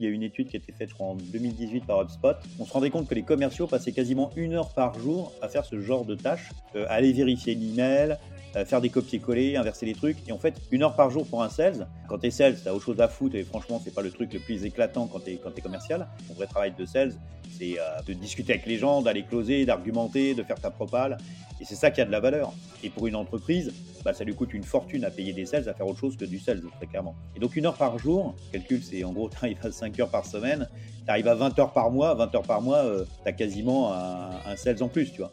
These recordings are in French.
Il y a une étude qui a été faite en 2018 par HubSpot. On se rendait compte que les commerciaux passaient quasiment une heure par jour à faire ce genre de tâches, euh, aller vérifier l'email, faire des copier-coller, inverser les trucs. Et en fait, une heure par jour pour un sales. Quand t'es sales, t'as autre chose à foutre et franchement, c'est pas le truc le plus éclatant quand t'es quand es commercial. Mon vrai travail de sales, c'est euh, de discuter avec les gens, d'aller closer, d'argumenter, de faire ta propale. Et c'est ça qui a de la valeur. Et pour une entreprise, bah, ça lui coûte une fortune à payer des sales, à faire autre chose que du sales, très clairement. Et donc une heure par jour, calcul, c'est en gros, tu arrives à 5 heures par semaine, tu arrives à 20 heures par mois, 20 heures par mois, euh, tu as quasiment un, un sales en plus, tu vois.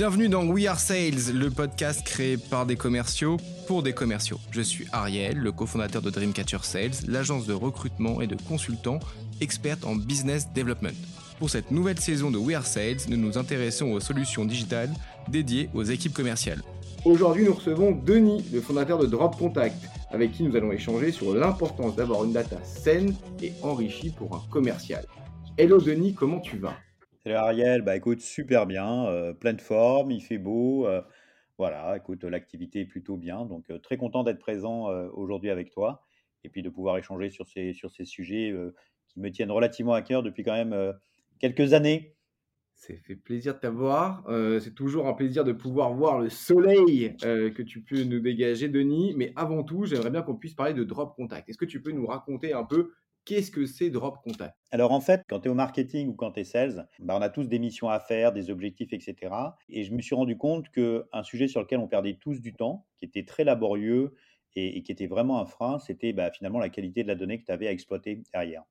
Bienvenue dans We Are Sales, le podcast créé par des commerciaux pour des commerciaux. Je suis Ariel, le cofondateur de Dreamcatcher Sales, l'agence de recrutement et de consultants experte en business development. Pour cette nouvelle saison de We Are Sales, nous nous intéressons aux solutions digitales dédiées aux équipes commerciales. Aujourd'hui, nous recevons Denis, le fondateur de Drop Contact, avec qui nous allons échanger sur l'importance d'avoir une data saine et enrichie pour un commercial. Hello Denis, comment tu vas? Salut Ariel, bah écoute, super bien, euh, pleine forme, il fait beau, euh, voilà, écoute, l'activité est plutôt bien, donc euh, très content d'être présent aujourd'hui avec toi et puis de pouvoir échanger sur ces, sur ces sujets qui me tiennent relativement à cœur depuis quand même quelques années. C'est fait plaisir de t'avoir. c'est toujours un plaisir de pouvoir voir le soleil que tu peux nous dégager, Denis. Mais avant tout, j'aimerais bien qu'on puisse parler de Drop Contact. Est-ce que tu peux nous raconter un peu Qu'est-ce que c'est Drop Contact? Alors en fait, quand tu es au marketing ou quand tu es sales, bah, on a tous des missions à faire, des objectifs, etc. Et je me suis rendu compte qu'un sujet sur lequel on perdait tous du temps, qui était très laborieux et, qui était vraiment un frein, c'était bah, finalement la qualité de la donnée que tu avais à exploiter derrière.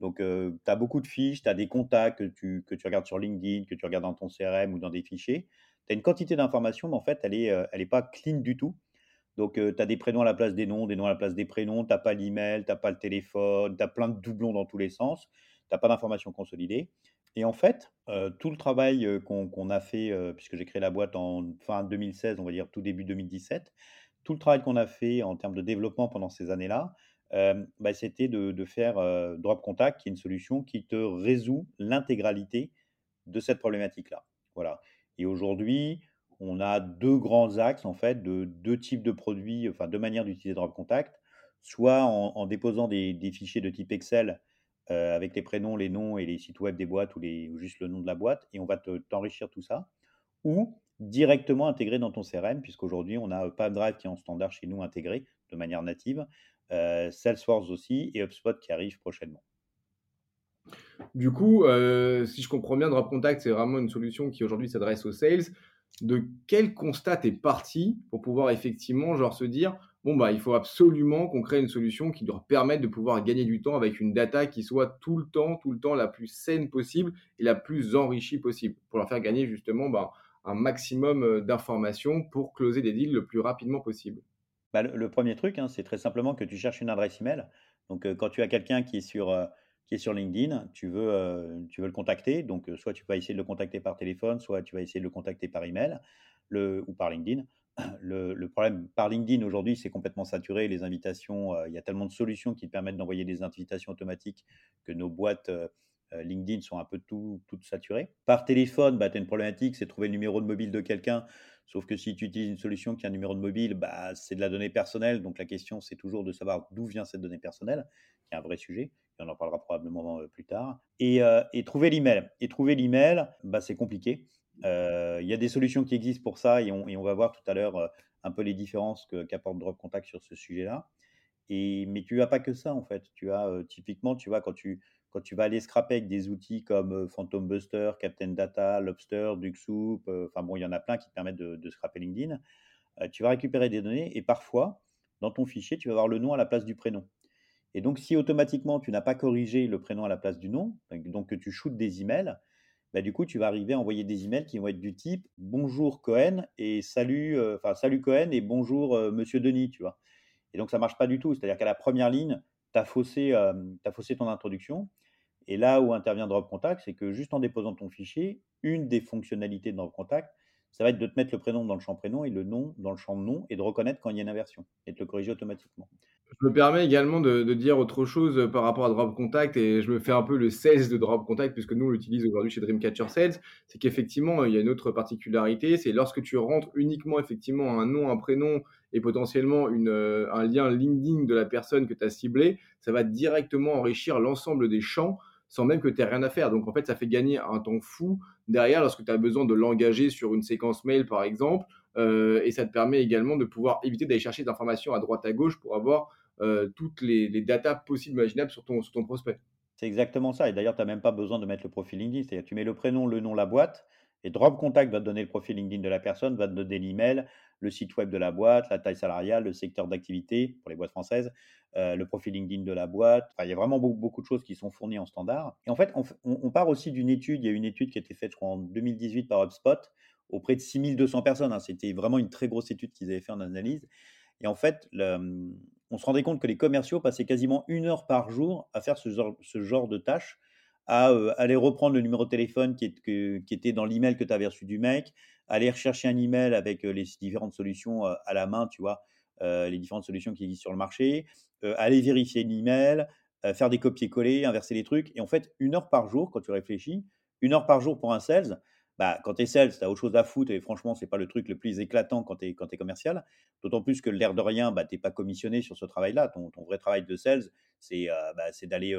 Donc, tu as beaucoup de fiches, tu as des contacts que tu, que tu regardes sur LinkedIn, que tu regardes dans ton CRM ou dans des fichiers. Tu as une quantité d'informations, mais en fait, elle n'est elle est pas clean du tout. Donc, tu as des prénoms à la place des noms, des noms à la place des prénoms, tu n'as pas l'email, tu n'as pas le téléphone, tu as plein de doublons dans tous les sens, tu n'as pas d'informations consolidées. Et en fait, tout le travail qu'on a fait, puisque j'ai créé la boîte en fin 2016, on va dire tout début 2017, tout le travail qu'on a fait en termes de développement pendant ces années-là, bah, c'était de, faire Drop Contact, qui est une solution qui te résout l'intégralité de cette problématique-là. Voilà. Et aujourd'hui, on a deux grands axes en fait, de deux types de produits, enfin deux manières d'utiliser Drop Contact, soit en, déposant des, fichiers de type Excel euh, avec les prénoms, les noms et les sites web des boîtes ou, les, juste le nom de la boîte, et on va t'enrichir tout ça, ou directement intégré dans ton CRM, puisqu'aujourd'hui on a PubDrive qui est en standard chez nous intégré de manière native, euh, Salesforce aussi et HubSpot qui arrive prochainement. Du coup, euh, si je comprends bien, Drop Contact, c'est vraiment une solution qui aujourd'hui s'adresse aux sales de quel constat est parti pour pouvoir effectivement genre se dire bon bah il faut absolument qu'on crée une solution qui doit permettre de pouvoir gagner du temps avec une data qui soit tout le temps tout le temps la plus saine possible et la plus enrichie possible pour leur faire gagner justement bah, un maximum euh, d'informations pour closer des deals le plus rapidement possible. Bah, le, premier truc hein, c'est très simplement que tu cherches une adresse email donc euh, quand tu as quelqu'un qui est sur euh, LinkedIn, tu veux, euh, tu veux le contacter. Donc, soit tu vas essayer de le contacter par téléphone, soit tu vas essayer de le contacter par email le, ou par LinkedIn. Le, problème par LinkedIn aujourd'hui, c'est complètement saturé. Les invitations, il y a tellement de solutions qui te permettent d'envoyer des invitations automatiques que nos boîtes LinkedIn sont un peu tout, toutes saturées. Par téléphone, bah, tu as une problématique, c'est trouver le numéro de mobile de quelqu'un. Sauf que si tu utilises une solution qui a un numéro de mobile, bah, c'est de la donnée personnelle. Donc la question, c'est toujours de savoir d'où vient cette donnée personnelle, qui est un vrai sujet on en parlera probablement euh, plus tard. Et, euh, et trouver l'email. Et trouver l'email, bah, c'est compliqué. Euh, il y a des solutions qui existent pour ça et on, et va voir tout à l'heure un peu les différences qu'apporte Drop Contact sur ce sujet-là. Et, mais tu n'as pas que ça en fait. Tu as typiquement, tu vois, quand tu, quand tu vas aller scraper avec des outils comme Phantom Buster, Captain Data, Lobster, DuckSoup, enfin bon, il y en a plein qui te permettent de, scraper LinkedIn. tu vas récupérer des données et parfois, dans ton fichier, tu vas avoir le nom à la place du prénom. Et donc, si automatiquement tu n'as pas corrigé le prénom à la place du nom, donc que tu shootes des emails, bah, du coup, tu vas arriver à envoyer des emails qui vont être du type bonjour Cohen et salut, salut Cohen et bonjour Monsieur Denis, tu vois. Et donc, ça marche pas du tout. C'est-à-dire qu'à la première ligne, tu as, faussé, ton introduction. Et là où intervient Drop Contact, c'est que juste en déposant ton fichier, une des fonctionnalités de Drop Contact, ça va être de te mettre le prénom dans le champ prénom et le nom dans le champ nom et de reconnaître quand il y a une inversion et de le corriger automatiquement. Je me permets également de, dire autre chose euh, par rapport à Drop Contact et je me fais un peu le sales de Drop Contact puisque nous on l'utilise aujourd'hui chez Dreamcatcher Sales. C'est qu'effectivement il y a une autre particularité, c'est lorsque tu rentres uniquement effectivement un nom, un prénom et potentiellement une, euh, un lien LinkedIn de la personne que tu as ciblé, ça va directement enrichir l'ensemble des champs sans même que tu aies rien à faire. Donc en fait, ça fait gagner un temps fou derrière lorsque tu as besoin de l'engager sur une séquence mail, par exemple. Euh, et ça te permet également de pouvoir éviter d'aller chercher des informations à droite à gauche pour avoir euh, toutes les, datas possibles imaginables sur ton, sur ton prospect. C'est exactement ça. Et d'ailleurs, tu n'as même pas besoin de mettre le profil LinkedIn. C'est-à-dire, tu mets le prénom, le nom, la boîte, et Drop Contact va te donner le profil LinkedIn de la personne, va te donner l'email, le site web de la boîte, la taille salariale, le secteur d'activité pour les boîtes françaises, euh, le profil LinkedIn de la boîte. Enfin, il y a vraiment beaucoup, de choses qui sont fournies en standard. Et en fait, on, on, part aussi d'une étude. Il y a une étude qui a été faite, je crois, en 2018 par HubSpot auprès de 6200 personnes. Hein. C'était vraiment une très grosse étude qu'ils avaient fait en analyse. Et en fait, le, on se rendait compte que les commerciaux passaient quasiment une heure par jour à faire ce genre, de tâches à euh, aller reprendre le numéro de téléphone qui, qui était dans l'email que tu avais reçu du mec, aller rechercher un email avec euh, les différentes solutions euh, à la main, tu vois, les différentes solutions qui existent sur le marché, aller vérifier l'email, faire des copier-coller, inverser les trucs. Et en fait, une heure par jour, quand tu réfléchis, une heure par jour pour un sales, bah, quand tu es sales, tu as autre chose à foutre et franchement, c'est pas le truc le plus éclatant quand tu es, commercial. D'autant plus que l'air de rien, bah, tu n'es pas commissionné sur ce travail-là. Ton, vrai travail de sales, c'est bah, d'aller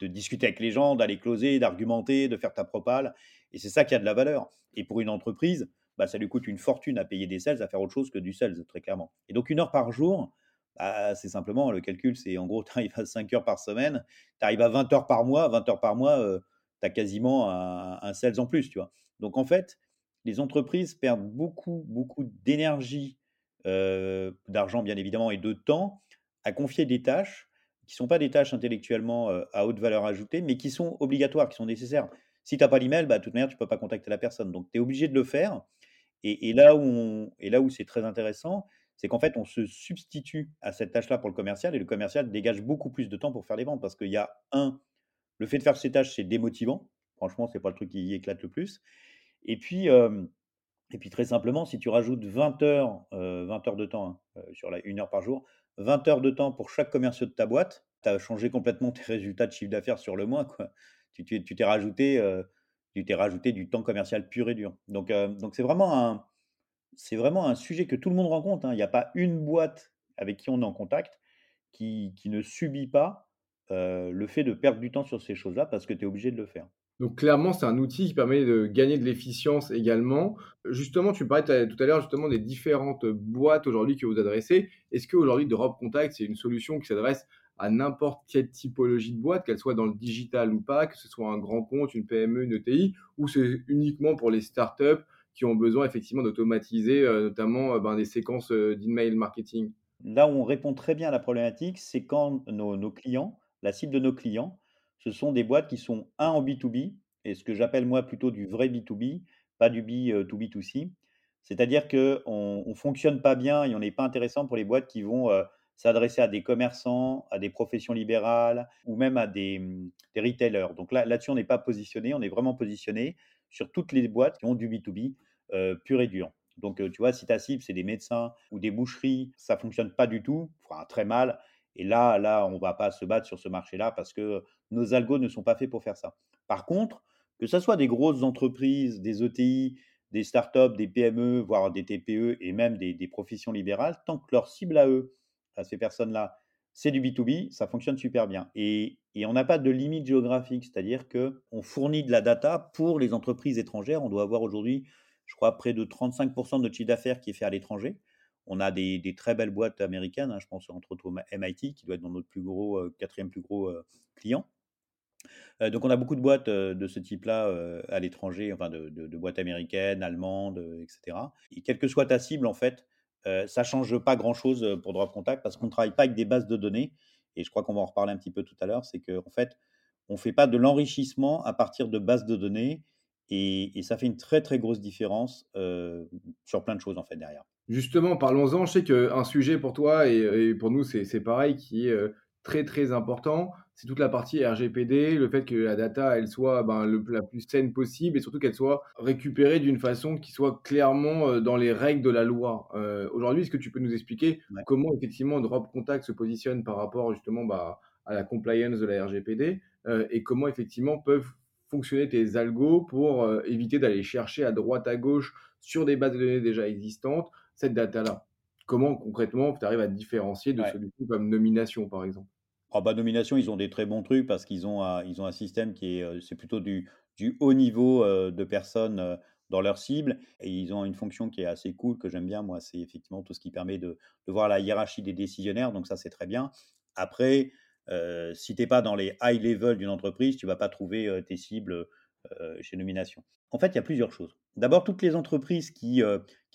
de discuter avec les gens, d'aller closer, d'argumenter, de faire ta propale. Et c'est ça qui a de la valeur. Et pour une entreprise, bah, ça lui coûte une fortune à payer des sales, à faire autre chose que du sales, très clairement. Et donc, une heure par jour, bah, c'est simplement, le calcul, c'est en gros, tu arrives à 5 heures par semaine, tu arrives à 20 heures par mois, 20 heures par mois, euh, tu as quasiment un, un, sales en plus, tu vois. Donc, en fait, les entreprises perdent beaucoup, beaucoup d'énergie, euh, d'argent, bien évidemment, et de temps à confier des tâches qui ne sont pas des tâches intellectuellement à haute valeur ajoutée, mais qui sont obligatoires, qui sont nécessaires. Si tu n'as pas l'email, bah, de toute manière, tu ne peux pas contacter la personne. Donc, tu es obligé de le faire. Et, là où, où c'est très intéressant, c'est qu'en fait, on se substitue à cette tâche-là pour le commercial et le commercial dégage beaucoup plus de temps pour faire les ventes parce qu'il y a un, le fait de faire ces tâches, c'est démotivant. Franchement, ce n'est pas le truc qui éclate le plus. Et puis, et puis très simplement, si tu rajoutes 20 heures, 20 heures de temps hein, sur la une heure par jour, 20 heures de temps pour chaque commerciaux de ta boîte, tu as changé complètement tes résultats de chiffre d'affaires sur le mois. Quoi. Tu t'es rajouté, euh, rajouté du temps commercial pur et dur. Donc, euh, donc c'est vraiment un, c'est vraiment un sujet que tout le monde rencontre. Hein. Il n'y a pas une boîte avec qui on est en contact qui, qui ne subit pas euh, le fait de perdre du temps sur ces choses-là parce que tu es obligé de le faire. Donc clairement, c'est un outil qui permet de gagner de l'efficience également. Justement, tu parlais tout à l'heure justement des différentes boîtes aujourd'hui que vous adressez. Est-ce qu'aujourd'hui, Drop Contact, c'est une solution qui s'adresse à n'importe quelle typologie de boîte, qu'elle soit dans le digital ou pas, que ce soit un grand compte, une PME, une ETI, ou c'est uniquement pour les startups qui ont besoin effectivement d'automatiser euh, notamment euh, ben, des séquences d'email marketing? Là où on répond très bien à la problématique, c'est quand nos clients, la cible de nos clients, ce sont des boîtes qui sont, un, en B2B, et ce que j'appelle moi plutôt du vrai B2B, pas du B2B2C. Euh, C'est-à-dire qu'on ne fonctionne pas bien et on n'est pas intéressant pour les boîtes qui vont euh, s'adresser à des commerçants, à des professions libérales ou même à des, mmh, retailers. Donc là, là-dessus, on n'est pas positionné, on est vraiment positionné sur toutes les boîtes qui ont du B2B euh, pur et dur. Donc, tu vois, si ta cible, c'est des médecins ou des boucheries, ça ne fonctionne pas du tout, enfin très mal. Et là, là, on ne va pas se battre sur ce marché-là parce que nos algos ne sont pas faits pour faire ça. Par contre, que ce soit des grosses entreprises, des ETI, des startups, des PME, voire des TPE et même des, professions libérales, tant que leur cible à eux, à ces personnes-là, c'est du B2B, ça fonctionne super bien. Et, on n'a pas de limite géographique, c'est-à-dire qu'on fournit de la data pour les entreprises étrangères. On doit avoir aujourd'hui, je crois, près de 35% de notre chiffre d'affaires qui est fait à l'étranger. On a des, très belles boîtes américaines, hein, je pense entre autres au MIT, qui doit être dans notre plus gros, quatrième plus gros client. Donc on a beaucoup de boîtes de ce type-là à l'étranger, enfin de, boîtes américaines, allemandes, etc. Et quelle que soit ta cible, en fait, ça change pas grand-chose pour Drop Contact parce qu'on ne travaille pas avec des bases de données. Et je crois qu'on va en reparler un petit peu tout à l'heure. C'est qu'en en fait, on ne fait pas de l'enrichissement à partir de bases de données. Et, et, ça fait une très très grosse différence sur plein de choses en fait derrière. Justement, parlons-en. Je sais qu'un sujet pour toi et, pour nous, c'est pareil, qui est euh, très très important, c'est toute la partie RGPD, le fait que la data elle soit ben, le, la plus saine possible et surtout qu'elle soit récupérée d'une façon qui soit clairement euh, dans les règles de la loi. Euh, aujourd'hui, est-ce que tu peux nous expliquer comment effectivement Drop Contact se positionne par rapport justement bah, à la compliance de la RGPD euh, et comment effectivement peuvent fonctionner tes algos pour éviter d'aller chercher à droite à gauche sur des bases de données déjà existantes cette data-là comment concrètement tu arrives à différencier de solutions comme nomination, par exemple? Oh bah, Nomination, ils ont des très bons trucs parce qu'ils ont, un, ils ont un système qui est, euh, c'est plutôt du, du haut niveau euh, de personnes euh, dans leur cible. Et ils ont une fonction qui est assez cool, que j'aime bien, moi, c'est effectivement tout ce qui permet de, de, voir la hiérarchie des décisionnaires. Donc ça, c'est très bien. Après, si tu n'es pas dans les high level d'une entreprise, tu ne vas pas trouver tes cibles chez Nomination. En fait, il y a plusieurs choses. D'abord, toutes les entreprises qui,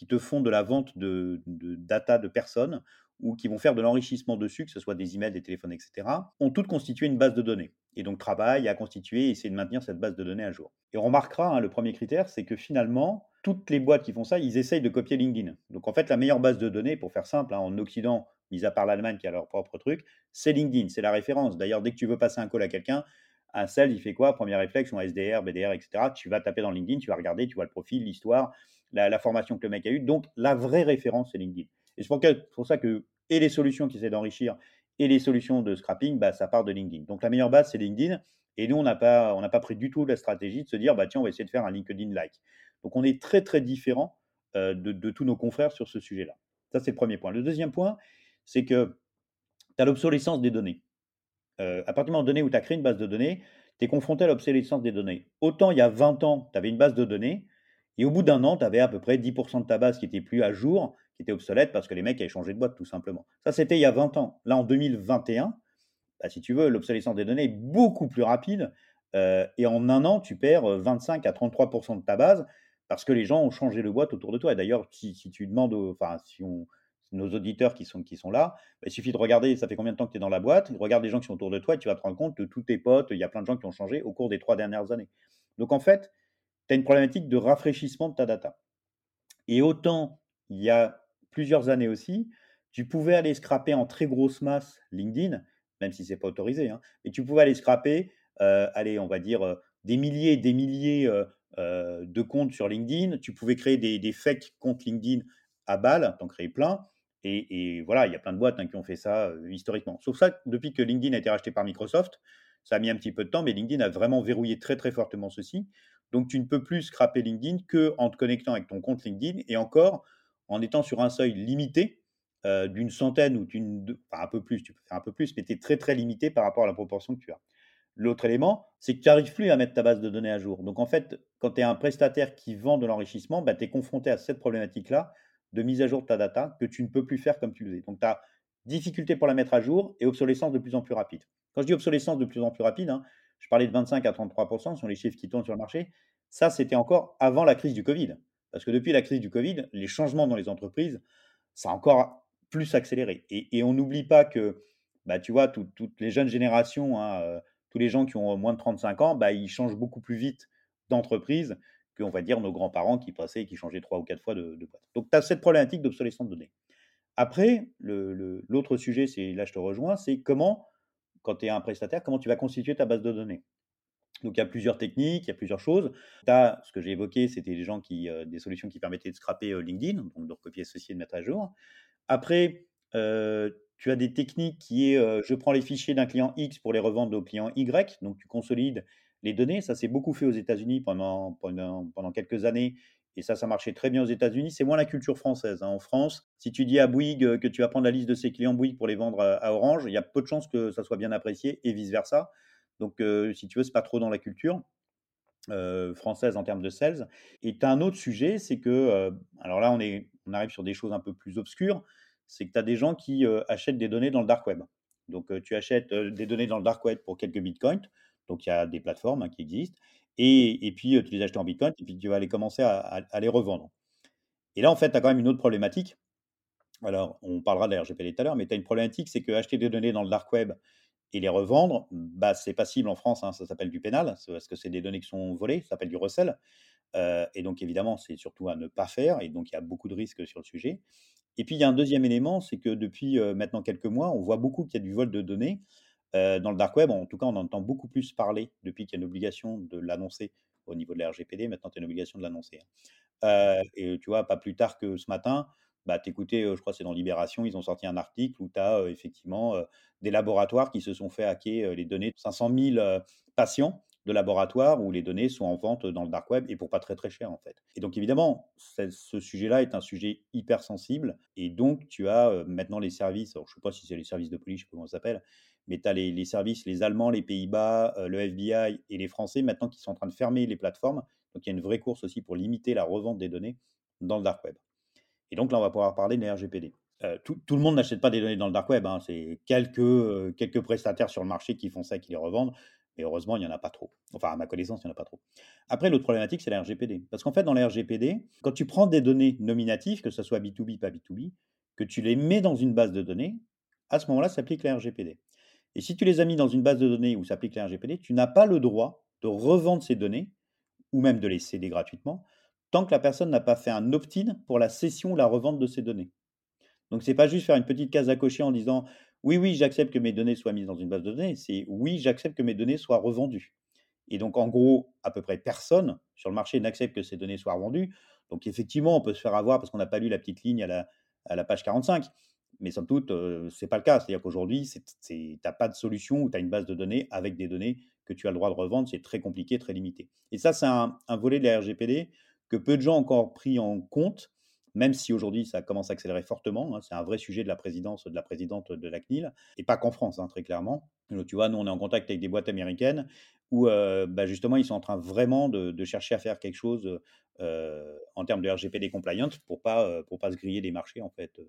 te font de la vente de, data de personnes ou qui vont faire de l'enrichissement dessus, que ce soit des emails, des téléphones, etc., ont toutes constitué une base de données. Et donc travaillent à constituer et essayer de maintenir cette base de données à jour. Et on remarquera, hein, le premier critère, c'est que finalement, toutes les boîtes qui font ça, ils essayent de copier LinkedIn. Donc en fait, la meilleure base de données, pour faire simple, hein, en Occident, mis à part l'Allemagne qui a leur propre truc, c'est LinkedIn, c'est la référence. D'ailleurs, dès que tu veux passer un call à quelqu'un, un sales, il fait quoi? Premier réflexe, un SDR, BDR, etc. Tu vas taper dans LinkedIn, tu vas regarder, tu vois le profil, l'histoire, la, formation que le mec a eue. Donc, la vraie référence, c'est LinkedIn. Et c'est pour, ça que, et les solutions qui essaient d'enrichir, et les solutions de scrapping, bah, ça part de LinkedIn. Donc, la meilleure base, c'est LinkedIn. Et nous, on n'a pas, pas pris du tout la stratégie de se dire, bah, tiens, on va essayer de faire un LinkedIn-like. Donc, on est très, très différent euh, de, tous nos confrères sur ce sujet-là. Ça, c'est le premier point. Le deuxième point, c'est que tu as l'obsolescence des données. Euh, à partir du moment donné où tu as créé une base de données, tu es confronté à l'obsolescence des données. Autant il y a 20 ans, tu avais une base de données, et au bout d'un an, tu avais à peu près 10% de ta base qui était plus à jour, qui était obsolète parce que les mecs avaient changé de boîte tout simplement. Ça, c'était il y a 20 ans. Là, en 2021, bah, si tu veux, l'obsolescence des données est beaucoup plus rapide. Euh, et en un an, tu perds 25 à 33% de ta base parce que les gens ont changé de boîte autour de toi. Et d'ailleurs, si, si, tu demandes, enfin, si on, nos auditeurs qui sont, qui sont là, bah, il suffit de regarder, ça fait combien de temps que tu es dans la boîte, regarde les gens qui sont autour de toi et tu vas te rendre compte de tous tes potes, il y a plein de gens qui ont changé au cours des trois dernières années. Donc en fait, tu as une problématique de rafraîchissement de ta data. Et autant, il y a plusieurs années aussi, tu pouvais aller scraper en très grosse masse LinkedIn, même si ce n'est pas autorisé, hein, mais tu pouvais aller scraper, euh, allez, on va dire, euh, des milliers et des milliers euh, de comptes sur LinkedIn. Tu pouvais créer des, des fake comptes LinkedIn à balle, t'en créer plein. Et, voilà, il y a plein de boîtes hein, qui ont fait ça euh, historiquement. Sauf ça, depuis que LinkedIn a été racheté par Microsoft, ça a mis un petit peu de temps, mais LinkedIn a vraiment verrouillé très très fortement ceci. Donc tu ne peux plus scraper LinkedIn que en te connectant avec ton compte LinkedIn et encore en étant sur un seuil limité euh, d'une centaine ou d'une, enfin un peu plus, tu peux faire un peu plus, mais tu es très très limité par rapport à la proportion que tu as. L'autre élément, c'est que tu n'arrives plus à mettre ta base de données à jour. Donc en fait, quand tu es un prestataire qui vend de l'enrichissement, bah, tu es confronté à cette problématique-là de mise à jour de ta data que tu ne peux plus faire comme tu le faisais. Donc, tu as difficulté pour la mettre à jour et obsolescence de plus en plus rapide. Quand je dis obsolescence de plus en plus rapide, hein, je parlais de 25 à 33 ce sont les chiffres qui tournent sur le marché. Ça, c'était encore avant la crise du Covid. Parce que depuis la crise du Covid, les changements dans les entreprises, ça a encore plus accéléré. Et, on n'oublie pas que, bah, tu vois, toutes les jeunes générations, hein, euh, tous les gens qui ont moins de 35 ans, bah, ils changent beaucoup plus vite d'entreprise qu'on va dire nos grands-parents qui passaient et qui changeaient trois ou quatre fois de, boîte. Donc tu as cette problématique d'obsolescence de données. Après, l'autre sujet, c'est là je te rejoins, c'est comment, quand tu es un prestataire, comment tu vas constituer ta base de données. Donc il y a plusieurs techniques, il y a plusieurs choses. Tu as, ce que j'ai évoqué, c'était des euh, des solutions qui permettaient de scraper euh, LinkedIn, donc de recopier ceci et de mettre à jour. Après, euh, tu as des techniques qui est, je prends les fichiers d'un client X pour les revendre au client Y, donc tu consolides les données. Ça s'est beaucoup fait aux États-Unis pendant, pendant, pendant quelques années. Et ça, ça marchait très bien aux États-Unis. C'est moins la culture française. Hein. En France, si tu dis à Bouygues euh, que tu vas prendre la liste de ses clients Bouygues pour les vendre à, Orange, il y a peu de chances que ça soit bien apprécié et vice-versa. Donc, euh, si tu veux, c'est pas trop dans la culture euh, française en termes de sales. Et tu as un autre sujet, c'est que, alors là, on, est, on arrive sur des choses un peu plus obscures, c'est que tu as des gens qui achètent des données dans le dark web. Donc, tu achètes des données dans le dark web pour quelques bitcoins. Donc, il y a des plateformes hein, qui existent. Et, puis, tu les achètes en Bitcoin et puis tu vas aller commencer à, les revendre. Et là, en fait, tu as quand même une autre problématique. Alors, on parlera de la RGPD tout à l'heure, mais tu as une problématique, c'est que acheter des données dans le dark web et les revendre, bah, c'est passible en France, hein, ça s'appelle du pénal, parce que c'est des données qui sont volées, ça s'appelle du recel. Et donc, évidemment, c'est surtout à ne pas faire, et donc il y a beaucoup de risques sur le sujet. Et puis, il y a un deuxième élément, c'est que depuis maintenant quelques mois, on voit beaucoup qu'il y a du vol de données dans le dark web. En tout cas, on entend beaucoup plus parler depuis qu'il y a une obligation de l'annoncer au niveau de la RGPD. Maintenant, tu as une obligation de l'annoncer. Hein. et tu vois, pas plus tard que ce matin, bah, t'écoutais, je crois que c'est dans Libération, ils ont sorti un article où tu as effectivement des laboratoires qui se sont fait hacker les données de 500 000 patients de laboratoires où les données sont en vente dans le dark web et pour pas très très cher en fait. Et donc évidemment, ce sujet-là est un sujet hyper sensible et donc tu as maintenant les services, alors je sais pas si c'est les services de police, je sais pas comment ça s'appelle, mais tu as les, services, les Allemands, les Pays-Bas, le FBI et les Français maintenant qui sont en train de fermer les plateformes. Donc il y a une vraie course aussi pour limiter la revente des données dans le dark web. Et donc là, on va pouvoir parler des RGPD. Euh, tout, le monde n'achète pas des données dans le dark web. Hein. C'est quelques, euh, quelques prestataires sur le marché qui font ça, qui les revendent. Mais heureusement, il n'y en a pas trop. Enfin, à ma connaissance, il n'y en a pas trop. Après, l'autre problématique, c'est la RGPD. Parce qu'en fait, dans la RGPD, quand tu prends des données nominatives, que ce soit B2B, pas B2B, que tu les mets dans une base de données, à ce moment-là, s'applique la RGPD. Et si tu les as mis dans une base de données où s'applique la RGPD, tu n'as pas le droit de revendre ces données, ou même de les céder gratuitement, tant que la personne n'a pas fait un opt-in pour la cession ou la revente de ces données. Donc, ce n'est pas juste faire une petite case à cocher en disant oui, oui, j'accepte que mes données soient mises dans une base de données, c'est oui, j'accepte que mes données soient revendues. Et donc, en gros, à peu près personne sur le marché n'accepte que ces données soient revendues. Donc, effectivement, on peut se faire avoir parce qu'on n'a pas lu la petite ligne à la, à la page 45. Mais sans doute, euh, ce n'est pas le cas. C'est-à-dire qu'aujourd'hui, tu n'as pas de solution où tu as une base de données avec des données que tu as le droit de revendre. C'est très compliqué, très limité. Et ça, c'est un, volet de la RGPD que peu de gens ont encore pris en compte, même si aujourd'hui ça commence à accélérer fortement. Hein. c'est un vrai sujet de la présidence, de la présidente de la CNIL, et pas qu'en France, hein, très clairement. tu vois, nous on est en contact avec des boîtes américaines où bah, justement ils sont en train vraiment de, chercher à faire quelque chose en termes de RGPD compliant pour pas pour pas se griller des marchés en fait.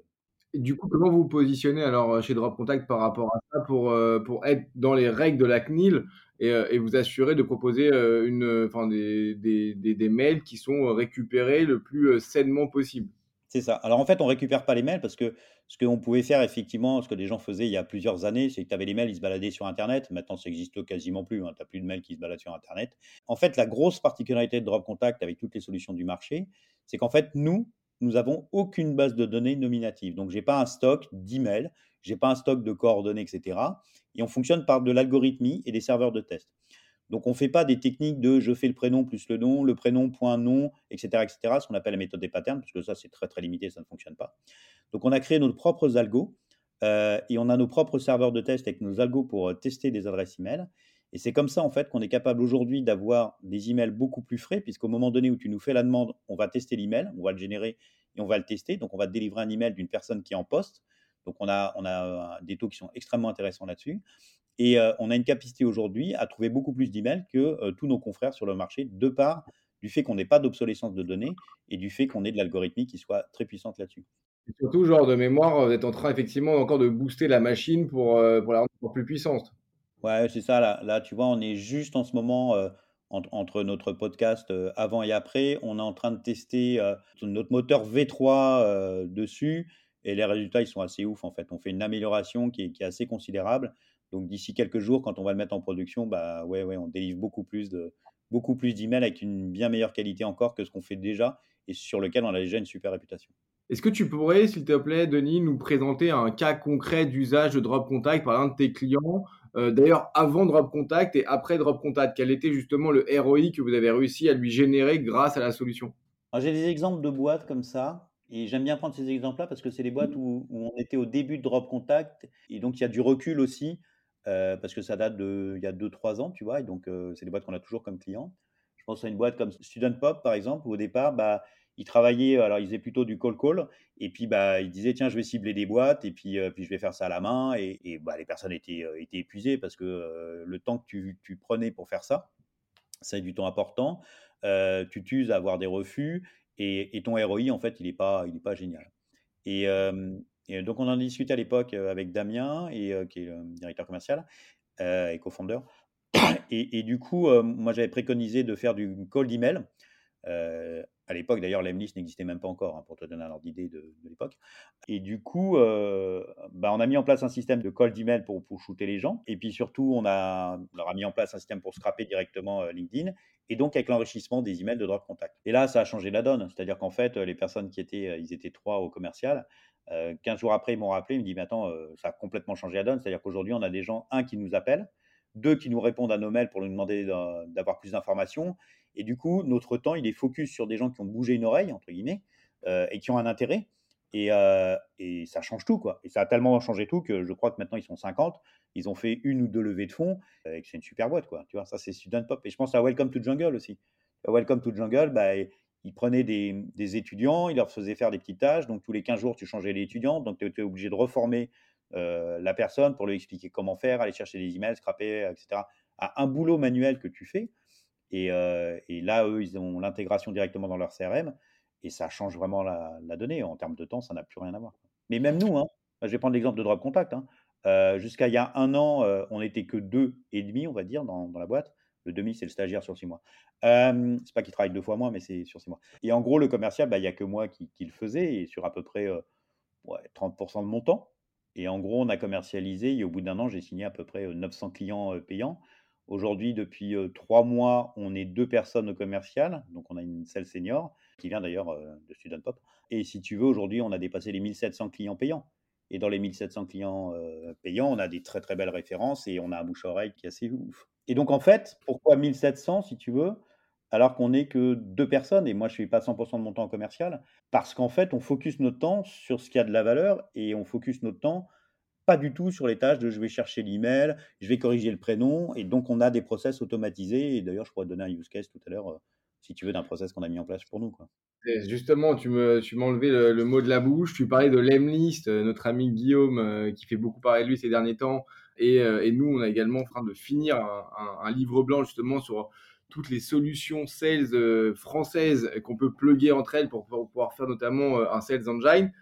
Du coup, comment vous vous positionnez alors chez Drop Contact par rapport à ça pour, pour être dans les règles de la CNIL euh, et, vous assurer de proposer euh, une, enfin, des, des, des, mails qui sont récupérés le plus euh, sainement possible? C'est ça. Alors en fait, on récupère pas les mails parce que ce qu'on pouvait faire effectivement, ce que des gens faisaient il y a plusieurs années, c'est que tu avais les mails, ils se baladaient sur Internet. Maintenant, ça existe quasiment plus. Hein. Tu n'as plus de mails qui se baladent sur Internet. En fait, la grosse particularité de Drop Contact avec toutes les solutions du marché, c'est qu'en fait, nous, nous n'avons aucune base de données nominative. Donc, je n'ai pas un stock d'emails, je n'ai pas un stock de coordonnées, etc. Et on fonctionne par de l'algorithmie et des serveurs de test. Donc, on ne fait pas des techniques de je fais le prénom plus le nom, le prénom point nom, etc., etc., ce qu'on appelle la méthode des patterns, parce que ça, c'est très, très limité, ça ne fonctionne pas. Donc, on a créé nos propres algos euh, et on a nos propres serveurs de test avec nos algos pour euh, tester des adresses email. Et c'est comme ça, en fait, qu'on est capable aujourd'hui d'avoir des emails beaucoup plus frais, puisqu'au moment donné où tu nous fais la demande, on va tester l'email, on va le générer et on va le tester. Donc, on va te délivrer un email d'une personne qui est en poste. Donc, on a, a des taux qui sont extrêmement intéressants là-dessus. Et euh, on a une capacité aujourd'hui à trouver beaucoup plus d'emails que euh, tous nos confrères sur le marché, de part du fait qu'on n'ait pas d'obsolescence de données et du fait qu'on ait de l'algorithmie qui soit très puissante là-dessus. Et surtout, genre de mémoire, vous êtes en train effectivement encore de booster la machine pour, euh, pour la rendre plus puissante. Ouais, c'est ça. Là, tu vois, on est juste en ce moment entre notre podcast avant et après. On est en train de tester notre moteur V3 dessus et les résultats, ils sont assez ouf en fait. On fait une amélioration qui est, assez considérable. Donc d'ici quelques jours, quand on va le mettre en production, bah ouais, ouais, on délivre beaucoup plus de beaucoup plus d'emails avec une bien meilleure qualité encore que ce qu'on fait déjà et sur lequel on a déjà une super réputation. Est-ce que tu pourrais, s'il te plaît, Denis, nous présenter un cas concret d'usage de Drop Contact par l'un de tes clients euh, D'ailleurs, avant Drop Contact et après Drop Contact, quel était justement le ROI que vous avez réussi à lui générer grâce à la solution? J'ai des exemples de boîtes comme ça. Et j'aime bien prendre ces exemples-là parce que c'est des boîtes où, on était au début de Drop Contact et donc il y a du recul aussi euh, parce que ça date de il y a 2-3 ans, tu vois, et donc euh, c'est des boîtes qu'on a toujours comme clients. Je pense à une boîte comme Student Pop par exemple où au départ, bah, ils travaillaient, alors ils faisaient plutôt du call call et puis bah, ils disaient tiens je vais cibler des boîtes et puis, euh, puis je vais faire ça à la main et, et bah, les personnes étaient, étaient épuisées parce que le temps que tu, tu, prenais pour faire ça, a du temps important. tu t'uses à avoir des refus et, ton ROI, en fait, il n'est pas, pas génial. Et, donc, on en a discuté à l'époque avec Damien, et, qui est le directeur commercial et co-founder. Et, du coup, moi, j'avais préconisé de faire du call d'email. À l'époque, d'ailleurs, l'Emlist n'existait même pas encore, hein, pour te donner un ordre d'idée de, l'époque. Et du coup, euh, bah, on a mis en place un système de call d'email pour, shooter les gens. Et puis surtout, on, leur a mis en place un système pour scraper directement euh, LinkedIn. Et donc, avec l'enrichissement des emails de drop contact. Et là, ça a changé la donne. C'est-à-dire qu'en fait, les personnes qui étaient, ils étaient trois au commercial. 15 jours après, ils m'ont rappelé, ils me disent, mais attends, ça a complètement changé la donne. C'est-à-dire qu'aujourd'hui, on a des gens, un, qui nous appellent, deux, qui nous répondent à nos mails pour nous demander d'avoir plus d'informations, et du coup, notre temps, il est focus sur des gens qui ont bougé une oreille, entre guillemets, euh, et qui ont un intérêt. Et, euh, et, ça change tout, quoi. Et ça a tellement changé tout que je crois que maintenant, ils sont 50. Ils ont fait une ou deux levées de fonds, euh, et c'est une super boîte, quoi. Tu vois, ça, c'est Student Pop. Et je pense à Welcome to Jungle aussi. Welcome to Jungle, bah, ils prenaient des, étudiants, ils leur faisaient faire des petites tâches. Donc, tous les 15 jours, tu changeais l'étudiant. Donc, tu étais obligé de reformer la personne pour lui expliquer comment faire, aller chercher des emails, scraper, etc. À un boulot manuel que tu fais. Euh, et, là, eux, ils ont l'intégration directement dans leur CRM et ça change vraiment la, donnée. En termes de temps, ça n'a plus rien à voir. Mais même nous, hein, je vais prendre l'exemple de Drop Contact. Hein, euh, jusqu'à il y a un an, euh, on n'était que deux et demi, on va dire, dans, la boîte. Le demi, c'est le stagiaire sur six mois. Euh, c'est pas qu'il travaille deux fois moins, mais c'est sur six mois. Et en gros, le commercial, bah, il n'y a que moi qui, le faisais, et sur à peu près 30% de mon temps. Et en gros, on a commercialisé, et au bout d'un an, j'ai signé à peu près 900 clients payants. Aujourd'hui, depuis trois mois, on est deux personnes au commercial. Donc, on a une selle senior qui vient d'ailleurs de Student Pop. Et si tu veux, aujourd'hui, on a dépassé les 1700 clients payants. Et dans les 1700 clients payants, on a des très très belles références et on a un bouche-oreille qui est assez ouf. Et donc, en fait, pourquoi 1700 si tu veux alors qu'on n'est que deux personnes, et moi je ne fais pas 100% de mon temps commercial, parce qu'en fait on focus notre temps sur ce qui a de la valeur et on focus notre temps pas du tout sur les tâches de je vais chercher l'email, je vais corriger le prénom, et donc on a des process automatisés. Et d'ailleurs, je pourrais te donner un use case tout à l'heure, euh, si tu veux, d'un process qu'on a mis en place pour nous. Quoi. justement, tu me, tu enlevé le, mot de la bouche. Tu parlais de l'Emlist, euh, notre ami Guillaume, euh, qui fait beaucoup parler de lui ces derniers temps. Et, nous, on a également en train de finir un, livre blanc justement sur toutes les solutions sales françaises qu'on peut plugger entre elles pour, pour pouvoir faire notamment un sales engine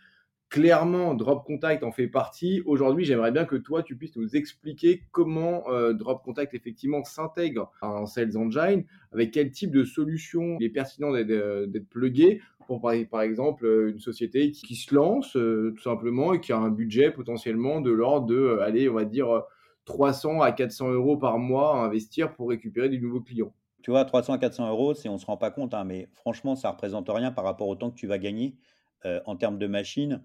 clairement, Drop Contact en fait partie. Aujourd'hui, j'aimerais bien que toi, tu puisses nous expliquer comment euh, Drop Contact effectivement s'intègre en Sales Engine, avec quel type de solution il est pertinent d'être euh, plugué pour, par exemple, une société qui, se lance euh, tout simplement et qui a un budget potentiellement de l'ordre de, allez, on va dire 300 à 400 euros par mois à investir pour récupérer des nouveaux clients. Tu vois, 300 à 400 euros, on ne se rend pas compte, hein, mais franchement, ça représente rien par rapport au temps que tu vas gagner en termes de machines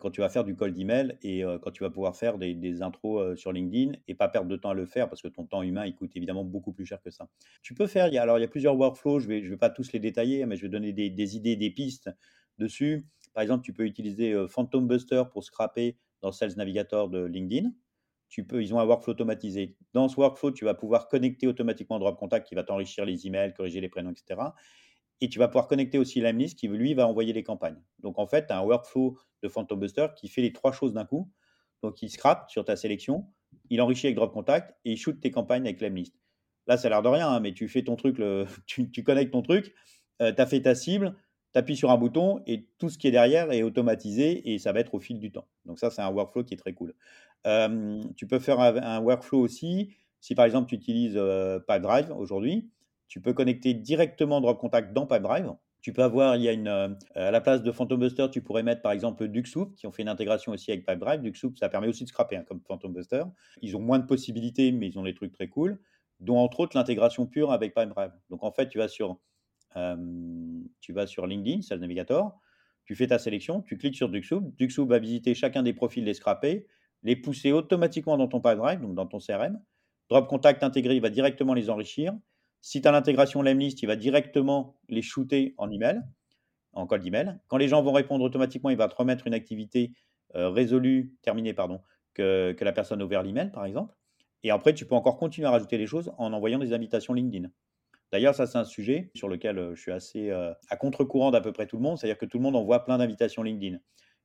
quand tu vas faire du call d'email et quand tu vas pouvoir faire des, intros sur LinkedIn et pas perdre de temps à le faire parce que ton temps humain il coûte évidemment beaucoup plus cher que ça. Tu peux faire, alors il y a plusieurs workflows, je ne vais pas tous les détailler, mais je vais donner des, idées, des pistes dessus. Par exemple, tu peux utiliser Phantom Buster pour scraper dans Sales Navigator de LinkedIn. Tu peux, ils ont un workflow automatisé. Dans ce workflow, tu vas pouvoir connecter automatiquement Drop Contact qui va t'enrichir les emails, corriger les prénoms, etc. Et tu vas pouvoir connecter aussi l'Emlist qui, lui, va envoyer les campagnes. Donc, en fait, tu as un workflow de Phantom Buster qui fait les trois choses d'un coup. Donc, il scrape sur ta sélection, il enrichit avec Drop Contact et il shoot tes campagnes avec l'Emlist. Là, ça a l'air de rien, hein, mais tu fais ton truc, tu, connectes ton truc, euh, tu as fait ta cible, tu appuies sur un bouton et tout ce qui est derrière est automatisé et ça va être au fil du temps. Donc, ça, c'est un workflow qui est très cool. Euh, tu peux faire un, workflow aussi si par exemple tu utilises euh, aujourd'hui tu peux connecter directement Drop Contact dans Pipedrive. Tu peux avoir, il y a une, euh, à la place de Phantom Buster, tu pourrais mettre par exemple Duxoup, qui ont fait une intégration aussi avec Pipedrive. Duxoup, ça permet aussi de scraper hein, comme Phantom Buster. Ils ont moins de possibilités, mais ils ont des trucs très cool, dont entre autres l'intégration pure avec Pipedrive. Donc en fait, tu vas sur, euh, tu vas sur LinkedIn, c'est le navigateur, tu fais ta sélection, tu cliques sur Duxoup. Duxoup va visiter chacun des profils des scrapés, les pousser automatiquement dans ton Pipedrive, donc dans ton CRM. Drop Contact intégré, il va directement les enrichir. Si tu as l'intégration Lemlist, il va directement les shooter en email, en call d'email. Quand les gens vont répondre automatiquement, il va te remettre une activité euh, résolue, terminée, pardon, que, la personne a ouvert l'email, par exemple. Et après, tu peux encore continuer à rajouter les choses en envoyant des invitations LinkedIn. D'ailleurs, ça, c'est un sujet sur lequel euh, je suis assez euh, à contre-courant d'à peu près tout le monde, c'est-à-dire que tout le monde envoie plein d'invitations LinkedIn.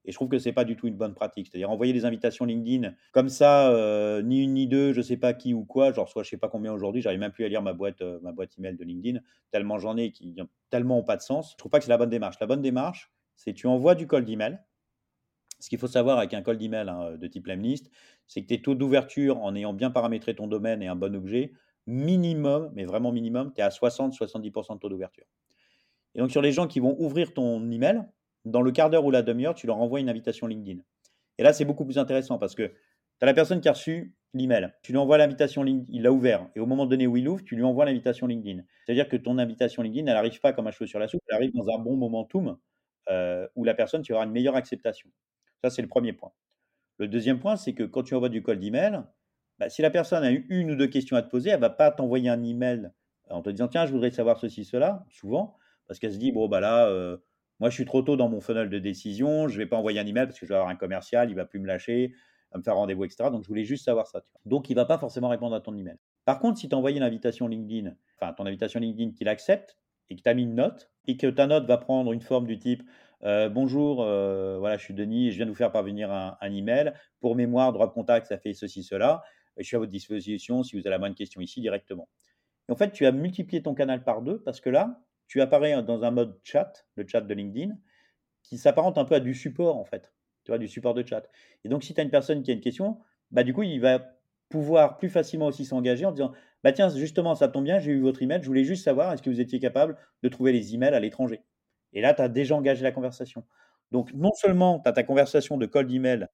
Et je trouve que ce n'est pas du tout une bonne pratique. C'est-à-dire envoyer des invitations LinkedIn comme ça, euh, ni une ni deux, je ne sais pas qui ou quoi. Genre, soit je ne sais pas combien aujourd'hui, j'arrive même plus à lire ma boîte, euh, ma boîte email de LinkedIn, tellement j'en ai qui tellement n'ont pas de sens. Je trouve pas que c'est la bonne démarche. La bonne démarche, c'est tu envoies du call d'email. Ce qu'il faut savoir avec un call d'email hein, de type Lemlist, c'est que tes taux d'ouverture, en ayant bien paramétré ton domaine et un bon objet, minimum, mais vraiment minimum, tu es à 60-70% de taux d'ouverture. Et donc, sur les gens qui vont ouvrir ton email, dans le quart d'heure ou la demi-heure, tu leur envoies une invitation LinkedIn. Et là, c'est beaucoup plus intéressant parce que tu as la personne qui a reçu l'email, tu lui envoies l'invitation LinkedIn, il l'a ouvert, et au moment donné où il ouvre, tu lui envoies l'invitation LinkedIn. C'est-à-dire que ton invitation LinkedIn, elle n'arrive pas comme un cheveu sur la soupe, elle arrive dans un bon momentum euh, où la personne, tu auras une meilleure acceptation. Ça, c'est le premier point. Le deuxième point, c'est que quand tu envoies du call d'email, bah, si la personne a une ou deux questions à te poser, elle ne va pas t'envoyer un email en te disant tiens, je voudrais savoir ceci, cela, souvent, parce qu'elle se dit bon, bah là, euh, moi, je suis trop tôt dans mon funnel de décision, je ne vais pas envoyer un email parce que je vais avoir un commercial, il va plus me lâcher, me faire rendez-vous, etc. Donc, je voulais juste savoir ça. Donc, il ne va pas forcément répondre à ton email. Par contre, si tu as envoyé l'invitation LinkedIn, enfin, ton invitation LinkedIn qu'il accepte et que tu as mis une note, et que ta note va prendre une forme du type euh, bonjour, euh, voilà, je suis Denis, je viens de vous faire parvenir un, email. Pour mémoire, drop contact, ça fait ceci, cela. Je suis à votre disposition si vous avez la moindre question ici directement. Et en fait, tu as multiplié ton canal par deux parce que là, tu apparais dans un mode chat, le chat de LinkedIn, qui s'apparente un peu à du support en fait, tu vois, du support de chat. Et donc, si tu as une personne qui a une question, bah, du coup, il va pouvoir plus facilement aussi s'engager en disant bah tiens, justement, ça tombe bien, j'ai eu votre email, je voulais juste savoir, est-ce que vous étiez capable de trouver les emails à l'étranger? Et là, tu as déjà engagé la conversation. Donc, non seulement tu as ta conversation de cold email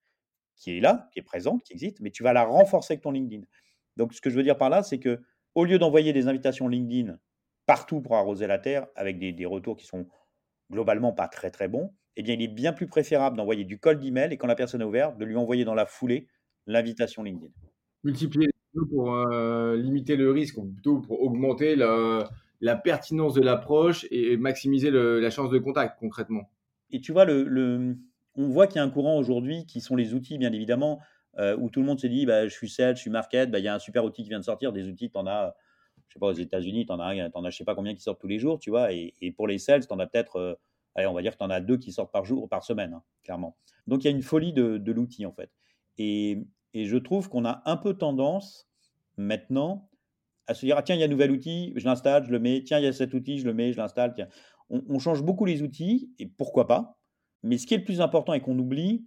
qui est là, qui est présente, qui existe, mais tu vas la renforcer avec ton LinkedIn. Donc, ce que je veux dire par là, c'est que au lieu d'envoyer des invitations LinkedIn partout pour arroser la terre avec des, retours qui sont globalement pas très très bons, eh bien, il est bien plus préférable d'envoyer du cold email et quand la personne est ouverte, de lui envoyer dans la foulée l'invitation LinkedIn. Multiplier pour euh, limiter le risque, ou plutôt pour augmenter la, la pertinence de l'approche et maximiser la chance de contact concrètement. Et tu vois, le, on voit qu'il y a un courant aujourd'hui qui sont les outils, bien évidemment, euh, où tout le monde s'est dit bah, je suis sales, je suis market, bah, il y a un super outil qui vient de sortir. Des outils, tu en as, je sais pas, aux États-Unis, tu en as, en as je sais pas combien qui sortent tous les jours, tu vois. Et, pour les sales, tu en as peut-être, euh, allez, on va dire que tu en as deux qui sortent par jour, par semaine, hein, clairement. Donc il y a une folie de, l'outil, en fait. Et, je trouve qu'on a un peu tendance maintenant à se dire ah, tiens, il y a un nouvel outil, je l'installe, je le mets, tiens, il y a cet outil, je le mets, je l'installe. On, on, change beaucoup les outils, et pourquoi pas. Mais ce qui est le plus important et qu'on oublie,